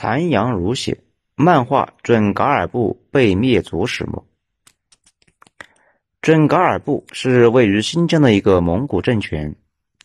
残阳如血，漫画准噶尔部被灭族始末。准噶尔部是位于新疆的一个蒙古政权，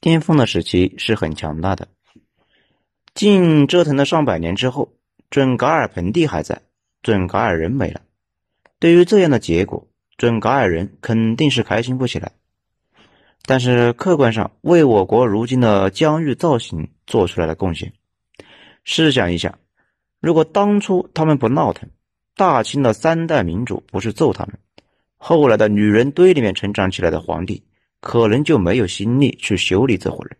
巅峰的时期是很强大的。近折腾了上百年之后，准噶尔盆地还在，准噶尔人没了。对于这样的结果，准噶尔人肯定是开心不起来。但是客观上为我国如今的疆域造型做出来了贡献。试想一下，如果当初他们不闹腾，大清的三代明主不是揍他们，后来的女人堆里面成长起来的皇帝，可能就没有心力去修理这伙人。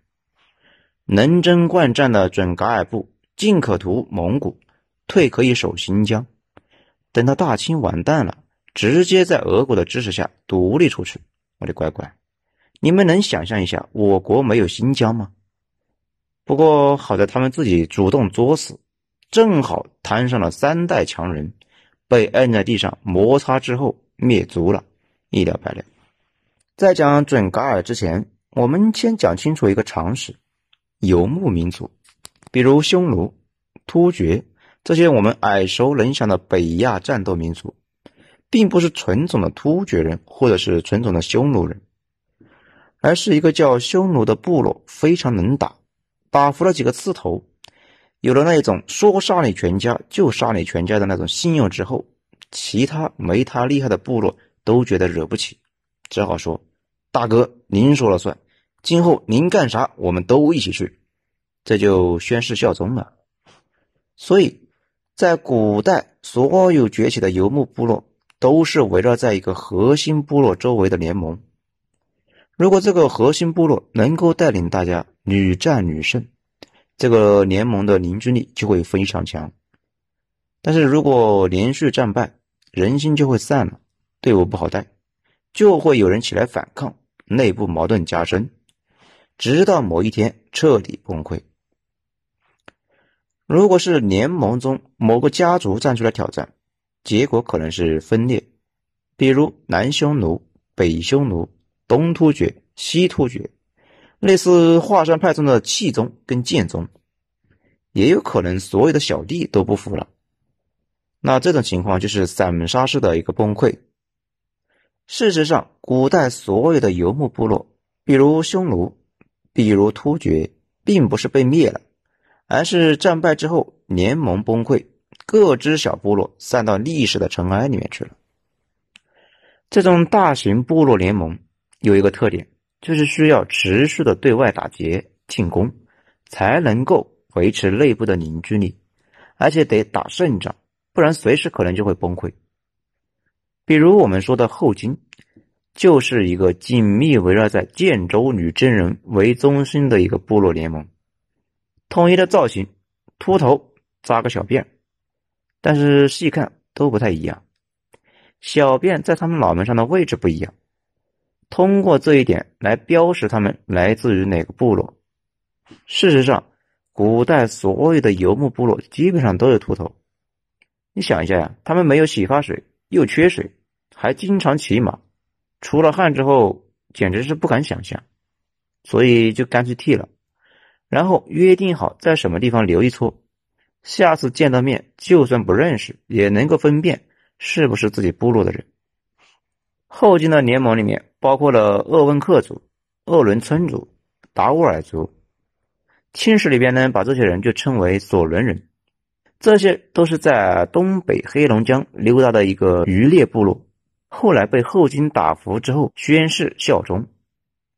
能征惯战的准噶尔部，进可图蒙古，退可以守新疆。等到大清完蛋了，直接在俄国的支持下独立出去。我的乖乖，你们能想象一下我国没有新疆吗？不过好在他们自己主动作死，正好摊上了三代强人，被摁在地上摩擦之后灭族了，一了百了。在讲准噶尔之前，我们先讲清楚一个常识：游牧民族，比如匈奴、突厥这些我们耳熟能详的北亚战斗民族，并不是纯种的突厥人或者是纯种的匈奴人，而是一个叫匈奴的部落，非常能打。打服了几个刺头，有了那一种说杀你全家就杀你全家的那种信用之后，其他没他厉害的部落都觉得惹不起，只好说：“大哥，您说了算，今后您干啥，我们都一起去。”这就宣誓效忠了。所以，在古代，所有崛起的游牧部落都是围绕在一个核心部落周围的联盟。如果这个核心部落能够带领大家屡战屡胜，这个联盟的凝聚力就会非常强。但是如果连续战败，人心就会散了，队伍不好带，就会有人起来反抗，内部矛盾加深，直到某一天彻底崩溃。如果是联盟中某个家族站出来挑战，结果可能是分裂，比如南匈奴、北匈奴。东突厥、西突厥，类似华山派中的气宗跟剑宗，也有可能所有的小弟都不服了。那这种情况就是散沙式的一个崩溃。事实上，古代所有的游牧部落，比如匈奴，比如突厥，并不是被灭了，而是战败之后联盟崩溃，各支小部落散到历史的尘埃里面去了。这种大型部落联盟。有一个特点，就是需要持续的对外打劫进攻，才能够维持内部的凝聚力，而且得打胜仗，不然随时可能就会崩溃。比如我们说的后金，就是一个紧密围绕在建州女真人为中心的一个部落联盟，统一的造型，秃头扎个小辫，但是细看都不太一样，小辫在他们脑门上的位置不一样。通过这一点来标识他们来自于哪个部落。事实上，古代所有的游牧部落基本上都有秃头。你想一下呀，他们没有洗发水，又缺水，还经常骑马，出了汗之后简直是不敢想象，所以就干脆剃了。然后约定好在什么地方留一撮，下次见到面就算不认识也能够分辨是不是自己部落的人。后金的联盟里面包括了鄂温克族、鄂伦春族、达斡尔族。清史里边呢，把这些人就称为索伦人。这些都是在东北黑龙江溜达的一个渔猎部落，后来被后金打服之后宣誓效忠。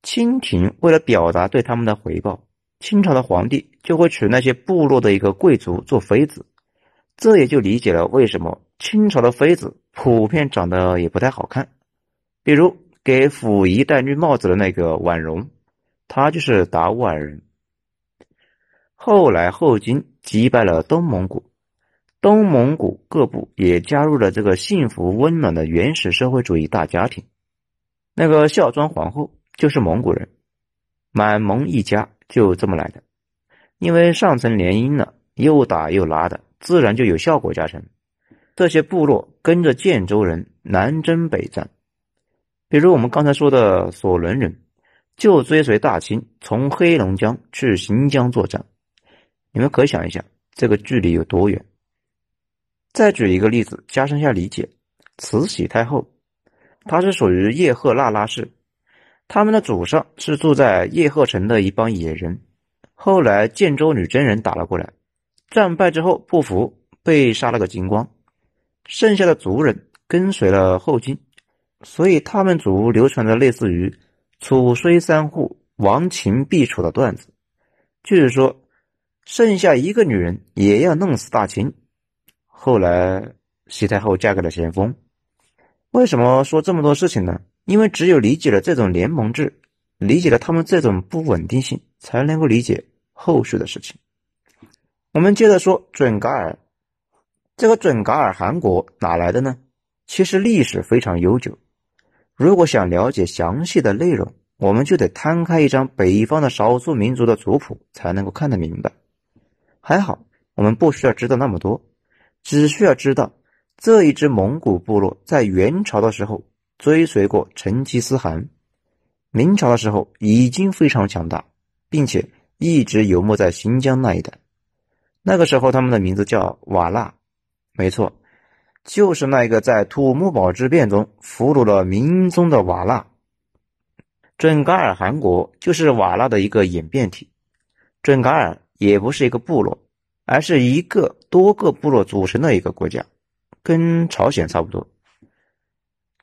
清廷为了表达对他们的回报，清朝的皇帝就会娶那些部落的一个贵族做妃子。这也就理解了为什么清朝的妃子普遍长得也不太好看。比如给溥仪戴绿帽子的那个婉容，他就是达斡尔人。后来后金击败了东蒙古，东蒙古各部也加入了这个幸福温暖的原始社会主义大家庭。那个孝庄皇后就是蒙古人，满蒙一家就这么来的。因为上层联姻了，又打又拉的，自然就有效果加成。这些部落跟着建州人南征北战。比如我们刚才说的索伦人，就追随大清从黑龙江去新疆作战。你们可想一想，这个距离有多远。再举一个例子，加深下理解。慈禧太后，她是属于叶赫那拉氏，他们的祖上是住在叶赫城的一帮野人。后来建州女真人打了过来，战败之后不服，被杀了个精光，剩下的族人跟随了后金，所以他们族流传着类似于“楚虽三户，亡秦必楚”的段子，就是说，剩下一个女人也要弄死大秦。后来西太后嫁给了咸丰。为什么说这么多事情呢？因为只有理解了这种联盟制，理解了他们这种不稳定性，才能够理解后续的事情。我们接着说准噶尔，这个准噶尔汗国哪来的呢？其实历史非常悠久。如果想了解详细的内容，我们就得摊开一张北方的少数民族的族谱，才能够看得明白。还好，我们不需要知道那么多，只需要知道。这一支蒙古部落在元朝的时候追随过成吉思汗，明朝的时候已经非常强大，并且一直游牧在新疆那一带。那个时候他们的名字叫瓦剌，没错，就是那个在土木堡之变中俘虏了明宗的瓦剌。准噶尔汗国就是瓦剌的一个演变体。准噶尔也不是一个部落，而是一个多个部落组成的一个国家。跟朝鲜差不多，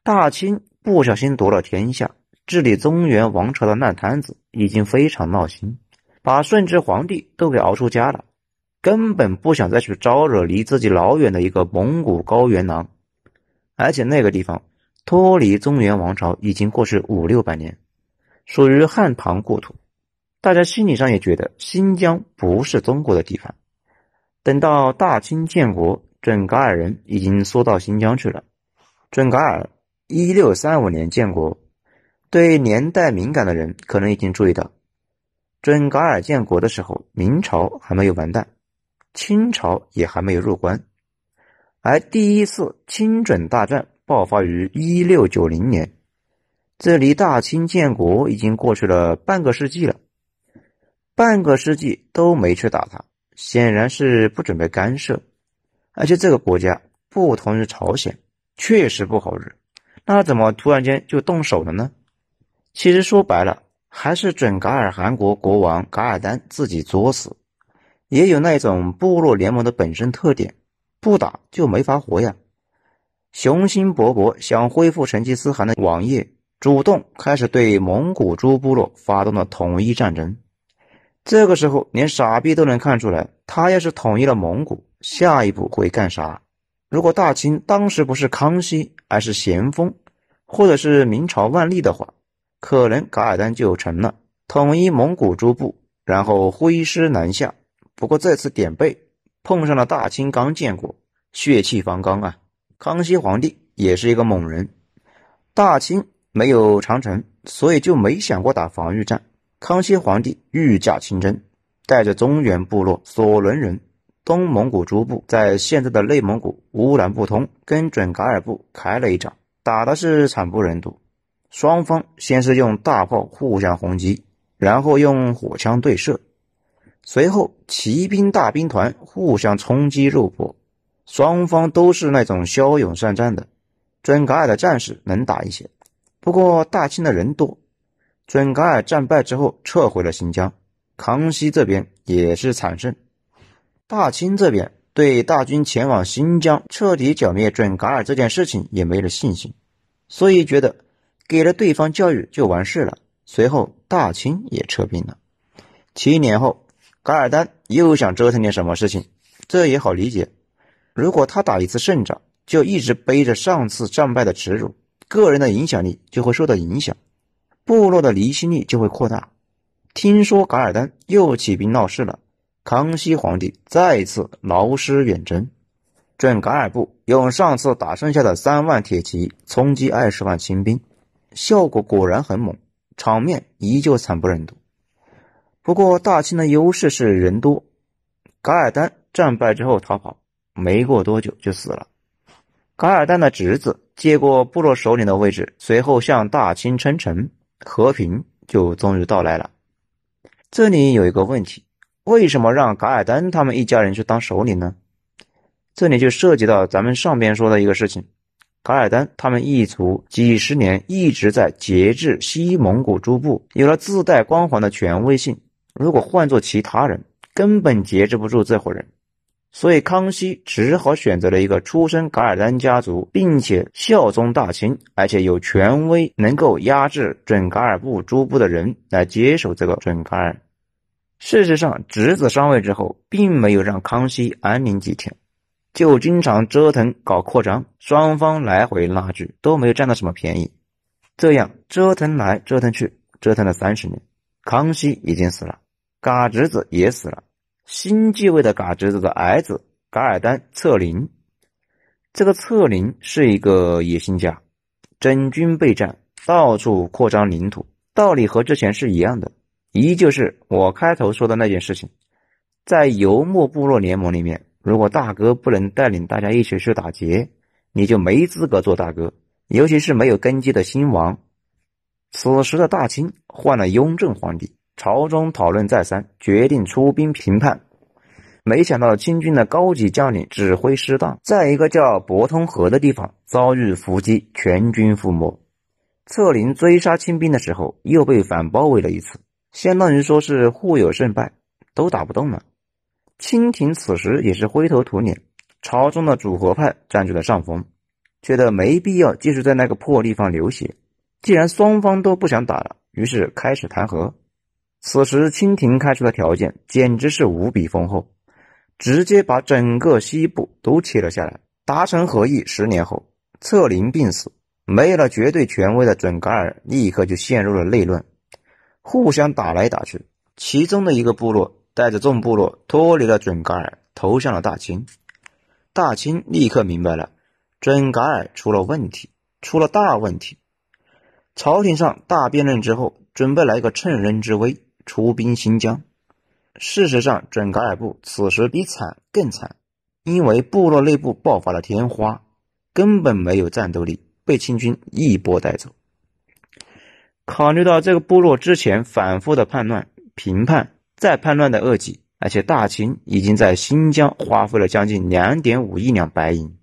大清不小心夺了天下，治理中原王朝的烂摊子已经非常闹心，把顺治皇帝都给熬出家了，根本不想再去招惹离自己老远的一个蒙古高原狼，而且那个地方脱离中原王朝已经过去五六百年，属于汉唐故土，大家心理上也觉得新疆不是中国的地方，等到大清建国。准噶尔人已经缩到新疆去了。准噶尔一六三五年建国，对年代敏感的人可能已经注意到，准噶尔建国的时候，明朝还没有完蛋，清朝也还没有入关，而第一次清准大战爆发于一六九零年，这离大清建国已经过去了半个世纪了，半个世纪都没去打他，显然是不准备干涉。而且这个国家不同于朝鲜，确实不好惹。那怎么突然间就动手了呢？其实说白了，还是准噶尔汗国国王噶尔丹自己作死，也有那种部落联盟的本身特点，不打就没法活呀。雄心勃勃想恢复成吉思汗的王爷，主动开始对蒙古诸部落发动了统一战争。这个时候，连傻逼都能看出来，他要是统一了蒙古。下一步会干啥？如果大清当时不是康熙，而是咸丰，或者是明朝万历的话，可能噶尔丹就成了统一蒙古诸部，然后挥师南下。不过这次点背碰上了大清刚建国，血气方刚啊！康熙皇帝也是一个猛人，大清没有长城，所以就没想过打防御战。康熙皇帝御驾亲征，带着中原部落索伦人。东蒙古诸部在现在的内蒙古乌兰布通跟准噶尔部开了一仗，打的是惨不忍睹。双方先是用大炮互相轰击，然后用火枪对射，随后骑兵大兵团互相冲击肉搏。双方都是那种骁勇善战的，准噶尔的战士能打一些，不过大清的人多。准噶尔战败之后撤回了新疆，康熙这边也是惨胜。大清这边对大军前往新疆彻底剿灭准噶尔这件事情也没了信心，所以觉得给了对方教育就完事了。随后大清也撤兵了。七年后，噶尔丹又想折腾点什么事情，这也好理解。如果他打一次胜仗，就一直背着上次战败的耻辱，个人的影响力就会受到影响，部落的离心力就会扩大。听说噶尔丹又起兵闹事了。康熙皇帝再次劳师远征，准噶尔部用上次打剩下的三万铁骑冲击二十万清兵，效果果然很猛，场面依旧惨不忍睹。不过大清的优势是人多，噶尔丹战败之后逃跑，没过多久就死了。噶尔丹的侄子接过部落首领的位置，随后向大清称臣，和平就终于到来了。这里有一个问题。为什么让噶尔丹他们一家人去当首领呢？这里就涉及到咱们上边说的一个事情：噶尔丹他们一族几十年一直在节制西蒙古诸部，有了自带光环的权威性。如果换做其他人，根本节制不住这伙人。所以康熙只好选择了一个出身噶尔丹家族，并且效忠大清，而且有权威能够压制准噶尔部诸部的人来接手这个准噶尔。事实上，侄子上位之后，并没有让康熙安宁几天，就经常折腾搞扩张，双方来回拉锯，都没有占到什么便宜。这样折腾来折腾去，折腾了三十年，康熙已经死了，嘎侄子也死了。新继位的嘎侄子的儿子噶尔丹策林，这个策林是一个野心家，整军备战，到处扩张领土，道理和之前是一样的，依旧是我开头说的那件事情。在游牧部落联盟里面，如果大哥不能带领大家一起去打劫，你就没资格做大哥，尤其是没有根基的新王。此时的大清换了雍正皇帝。朝中讨论再三，决定出兵平叛。没想到清军的高级将领指挥失当，在一个叫博通河的地方遭遇伏击，全军覆没。策林追杀清兵的时候，又被反包围了一次，相当于说是互有胜败，都打不动了。清廷此时也是灰头土脸，朝中的主和派占据了上风，觉得没必要继续在那个破地方流血。既然双方都不想打了，于是开始谈和。此时，清廷开出的条件简直是无比丰厚，直接把整个西部都切了下来。达成合议十年后，策林病死，没有了绝对权威的准噶尔立刻就陷入了内乱，互相打来打去。其中的一个部落带着众部落脱离了准噶尔，投向了大清。大清立刻明白了，准噶尔出了问题，出了大问题。朝廷上大辩论之后，准备来个趁人之危。出兵新疆，事实上，准噶尔部此时比惨更惨，因为部落内部爆发了天花，根本没有战斗力，被清军一波带走。考虑到这个部落之前反复的叛乱、平叛再叛乱的恶绩，而且大清已经在新疆花费了将近两点五亿两白银，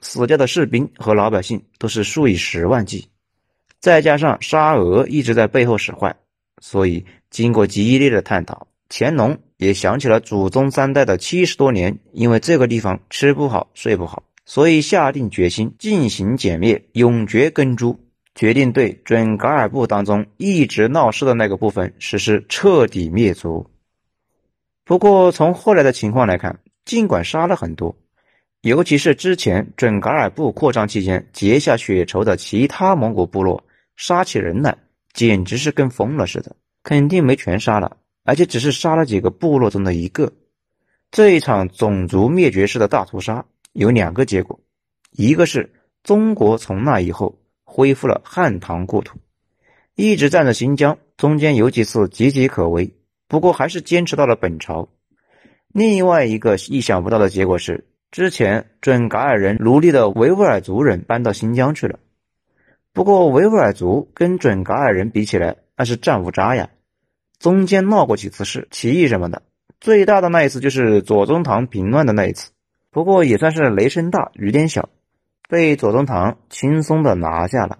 死掉的士兵和老百姓都是数以十万计，再加上沙俄一直在背后使坏。所以，经过激烈的探讨，乾隆也想起了祖宗三代的七十多年，因为这个地方吃不好睡不好，所以下定决心进行歼灭，永绝根株，决定对准噶尔部当中一直闹事的那个部分实施彻底灭族。不过，从后来的情况来看，尽管杀了很多，尤其是之前准噶尔部扩张期间结下血仇的其他蒙古部落，杀起人来。简直是跟疯了似的，肯定没全杀了，而且只是杀了几个部落中的一个。这一场种族灭绝式的大屠杀有两个结果：一个是中国从那以后恢复了汉唐故土，一直占着新疆，中间有几次岌岌可危，不过还是坚持到了本朝；另外一个意想不到的结果是，之前准噶尔人奴隶的维吾尔族人搬到新疆去了。不过维吾尔族跟准噶尔人比起来，那是战无渣呀。中间闹过几次事，起义什么的，最大的那一次就是左宗棠平乱的那一次。不过也算是雷声大雨点小，被左宗棠轻松的拿下了。